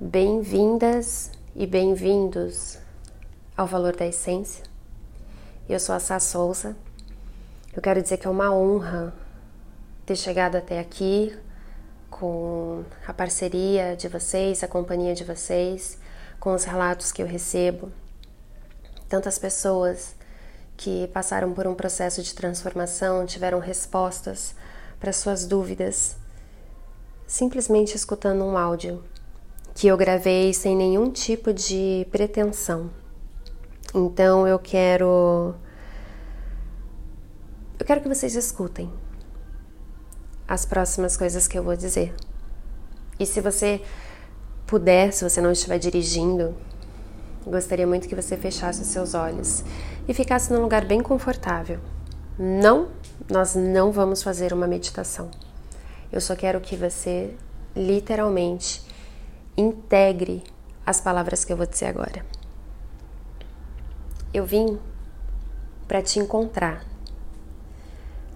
Bem-vindas e bem-vindos ao Valor da Essência. Eu sou a Sá Souza. Eu quero dizer que é uma honra ter chegado até aqui com a parceria de vocês, a companhia de vocês, com os relatos que eu recebo. Tantas pessoas que passaram por um processo de transformação, tiveram respostas para suas dúvidas, simplesmente escutando um áudio que eu gravei sem nenhum tipo de pretensão. Então eu quero eu quero que vocês escutem as próximas coisas que eu vou dizer. E se você puder, se você não estiver dirigindo, gostaria muito que você fechasse os seus olhos e ficasse num lugar bem confortável. Não, nós não vamos fazer uma meditação. Eu só quero que você literalmente integre as palavras que eu vou dizer agora. Eu vim para te encontrar,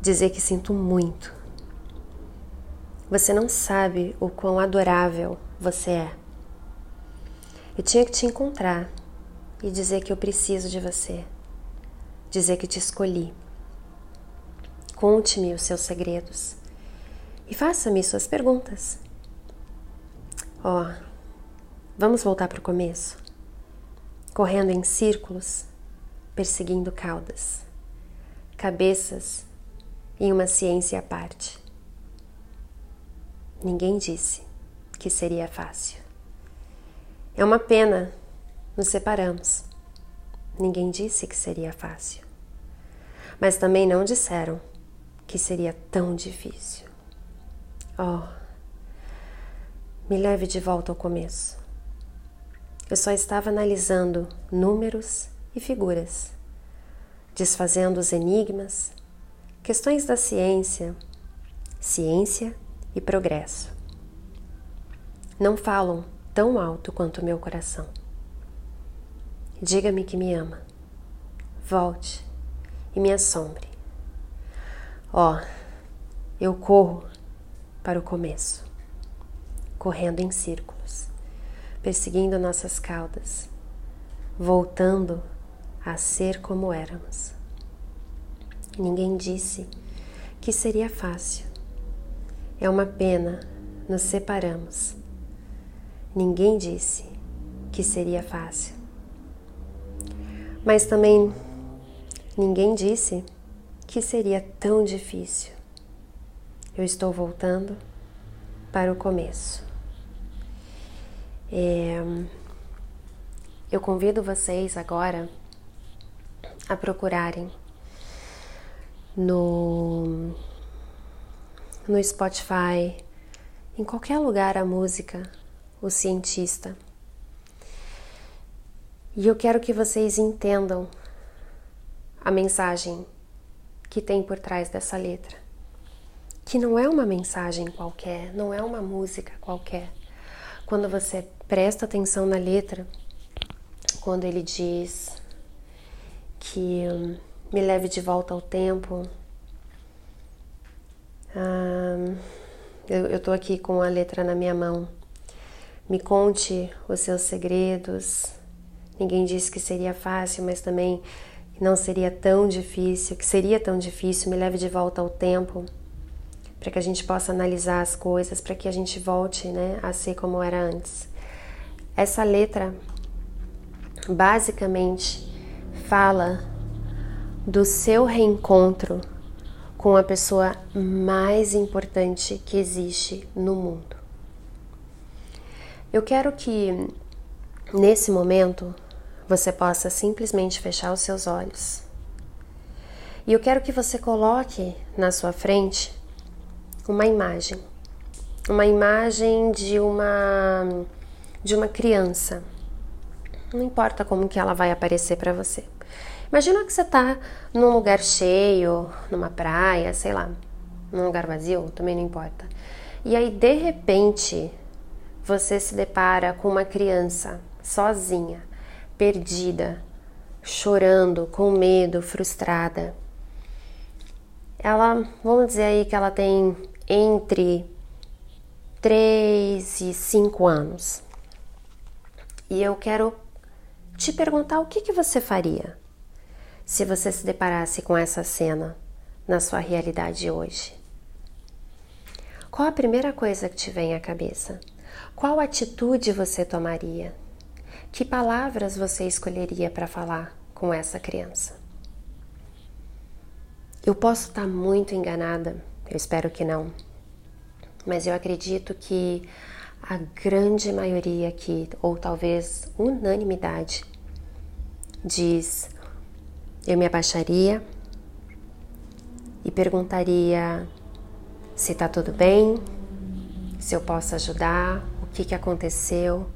dizer que sinto muito. Você não sabe o quão adorável você é. Eu tinha que te encontrar e dizer que eu preciso de você, dizer que te escolhi. Conte-me os seus segredos e faça-me suas perguntas. Ó, oh, Vamos voltar para o começo? Correndo em círculos, perseguindo caudas, cabeças em uma ciência à parte. Ninguém disse que seria fácil. É uma pena, nos separamos. Ninguém disse que seria fácil. Mas também não disseram que seria tão difícil. Oh, me leve de volta ao começo. Eu só estava analisando números e figuras, desfazendo os enigmas, questões da ciência, ciência e progresso. Não falam tão alto quanto o meu coração. Diga-me que me ama. Volte e me assombre. Ó, oh, eu corro para o começo, correndo em círculos perseguindo nossas caudas, voltando a ser como éramos. Ninguém disse que seria fácil. É uma pena, nos separamos. Ninguém disse que seria fácil. Mas também ninguém disse que seria tão difícil. Eu estou voltando para o começo. É, eu convido vocês agora a procurarem no, no Spotify, em qualquer lugar a música, o cientista. E eu quero que vocês entendam a mensagem que tem por trás dessa letra. Que não é uma mensagem qualquer, não é uma música qualquer. Quando você presta atenção na letra, quando ele diz que hum, me leve de volta ao tempo. Ah, eu, eu tô aqui com a letra na minha mão. Me conte os seus segredos. Ninguém disse que seria fácil, mas também não seria tão difícil, que seria tão difícil. Me leve de volta ao tempo para que a gente possa analisar as coisas, para que a gente volte né, a ser como era antes. Essa letra basicamente fala do seu reencontro com a pessoa mais importante que existe no mundo. Eu quero que nesse momento você possa simplesmente fechar os seus olhos. E eu quero que você coloque na sua frente uma imagem, uma imagem de uma de uma criança. Não importa como que ela vai aparecer para você. Imagina que você está num lugar cheio, numa praia, sei lá, num lugar vazio, também não importa. E aí de repente você se depara com uma criança sozinha, perdida, chorando, com medo, frustrada. Ela, vamos dizer aí que ela tem entre 3 e 5 anos. E eu quero te perguntar o que, que você faria se você se deparasse com essa cena na sua realidade hoje. Qual a primeira coisa que te vem à cabeça? Qual atitude você tomaria? Que palavras você escolheria para falar com essa criança? Eu posso estar muito enganada, eu espero que não, mas eu acredito que a grande maioria aqui, ou talvez unanimidade, diz: eu me abaixaria e perguntaria se tá tudo bem, se eu posso ajudar, o que, que aconteceu.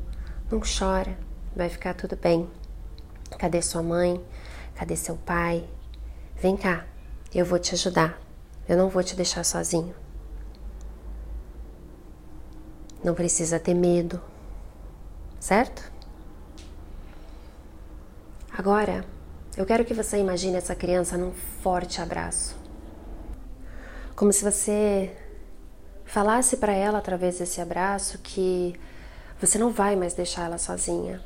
Não chora, vai ficar tudo bem. Cadê sua mãe? Cadê seu pai? Vem cá, eu vou te ajudar. Eu não vou te deixar sozinho. Não precisa ter medo, certo? Agora, eu quero que você imagine essa criança num forte abraço. Como se você falasse para ela através desse abraço que você não vai mais deixar ela sozinha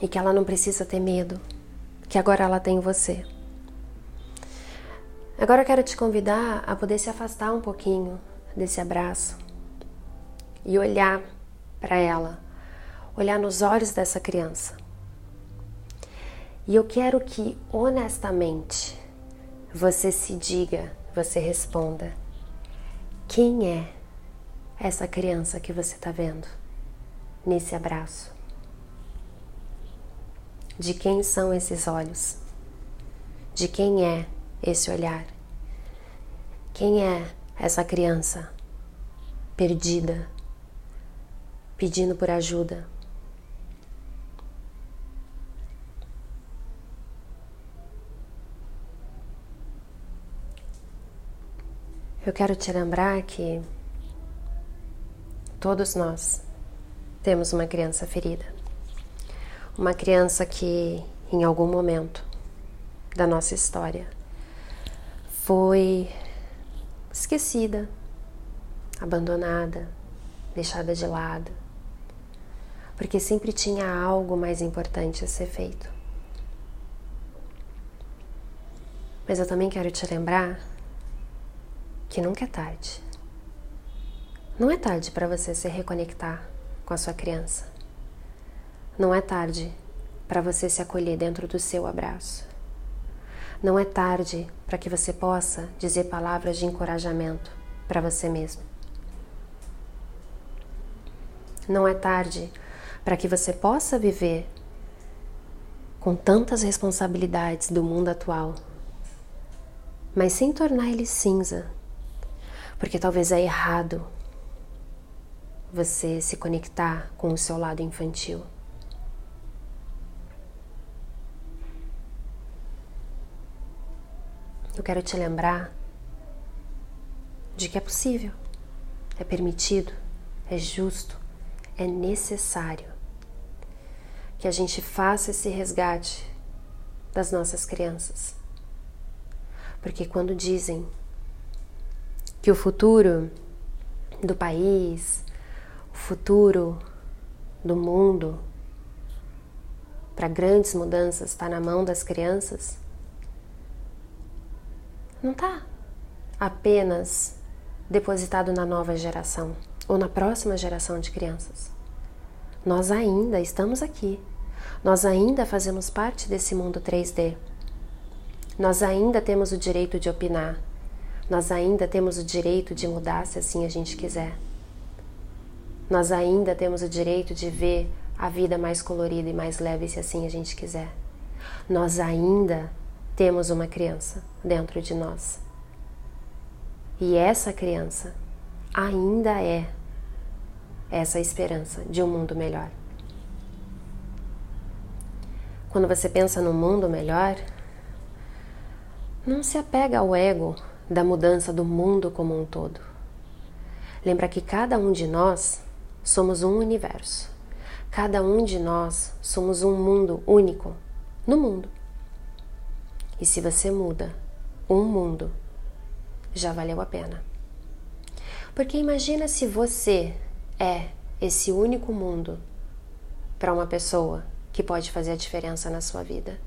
e que ela não precisa ter medo, que agora ela tem você. Agora eu quero te convidar a poder se afastar um pouquinho desse abraço e olhar para ela, olhar nos olhos dessa criança. E eu quero que honestamente você se diga, você responda: quem é essa criança que você está vendo nesse abraço? De quem são esses olhos? De quem é esse olhar? Quem é essa criança perdida? pedindo por ajuda. Eu quero te lembrar que todos nós temos uma criança ferida. Uma criança que, em algum momento da nossa história, foi esquecida, abandonada, deixada de lado porque sempre tinha algo mais importante a ser feito. Mas eu também quero te lembrar que nunca é tarde. Não é tarde para você se reconectar com a sua criança. Não é tarde para você se acolher dentro do seu abraço. Não é tarde para que você possa dizer palavras de encorajamento para você mesmo. Não é tarde para que você possa viver com tantas responsabilidades do mundo atual, mas sem tornar ele cinza, porque talvez é errado você se conectar com o seu lado infantil. Eu quero te lembrar de que é possível, é permitido, é justo, é necessário que a gente faça esse resgate das nossas crianças. Porque quando dizem que o futuro do país, o futuro do mundo, para grandes mudanças está na mão das crianças, não está apenas depositado na nova geração ou na próxima geração de crianças. Nós ainda estamos aqui. Nós ainda fazemos parte desse mundo 3D. Nós ainda temos o direito de opinar. Nós ainda temos o direito de mudar se assim a gente quiser. Nós ainda temos o direito de ver a vida mais colorida e mais leve se assim a gente quiser. Nós ainda temos uma criança dentro de nós. E essa criança ainda é essa esperança de um mundo melhor. Quando você pensa no mundo melhor, não se apega ao ego da mudança do mundo como um todo. Lembra que cada um de nós somos um universo. Cada um de nós somos um mundo único no mundo. E se você muda um mundo, já valeu a pena. Porque imagina se você é esse único mundo para uma pessoa que pode fazer a diferença na sua vida.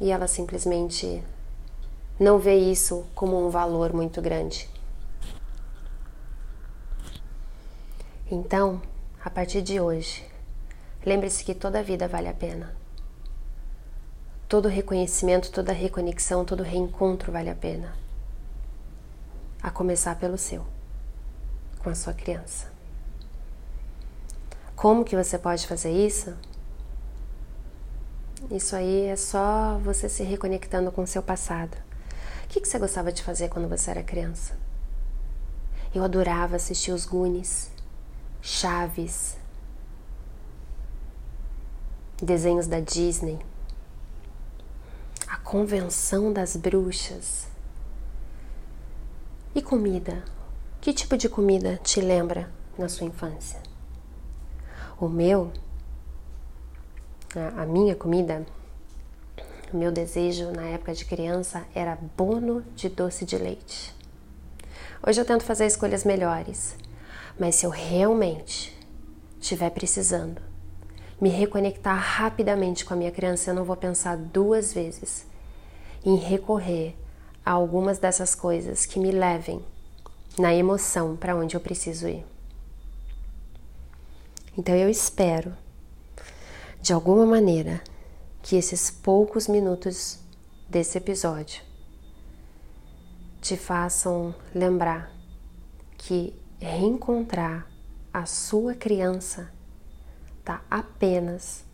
E ela simplesmente não vê isso como um valor muito grande. Então, a partir de hoje, lembre-se que toda vida vale a pena. Todo reconhecimento, toda reconexão, todo reencontro vale a pena. A começar pelo seu, com a sua criança. Como que você pode fazer isso? Isso aí é só você se reconectando com o seu passado. O que, você gostava de fazer quando você era criança? Eu adorava assistir os Goonies. Chaves, desenhos da Disney, Convenção das Bruxas. E comida? Que tipo de comida te lembra na sua infância? O meu, a minha comida, o meu desejo na época de criança era bono de doce de leite. Hoje eu tento fazer escolhas melhores. Mas se eu realmente estiver precisando me reconectar rapidamente com a minha criança, eu não vou pensar duas vezes em recorrer a algumas dessas coisas que me levem na emoção para onde eu preciso ir. Então eu espero, de alguma maneira, que esses poucos minutos desse episódio te façam lembrar que reencontrar a sua criança está apenas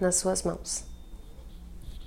nas suas mãos.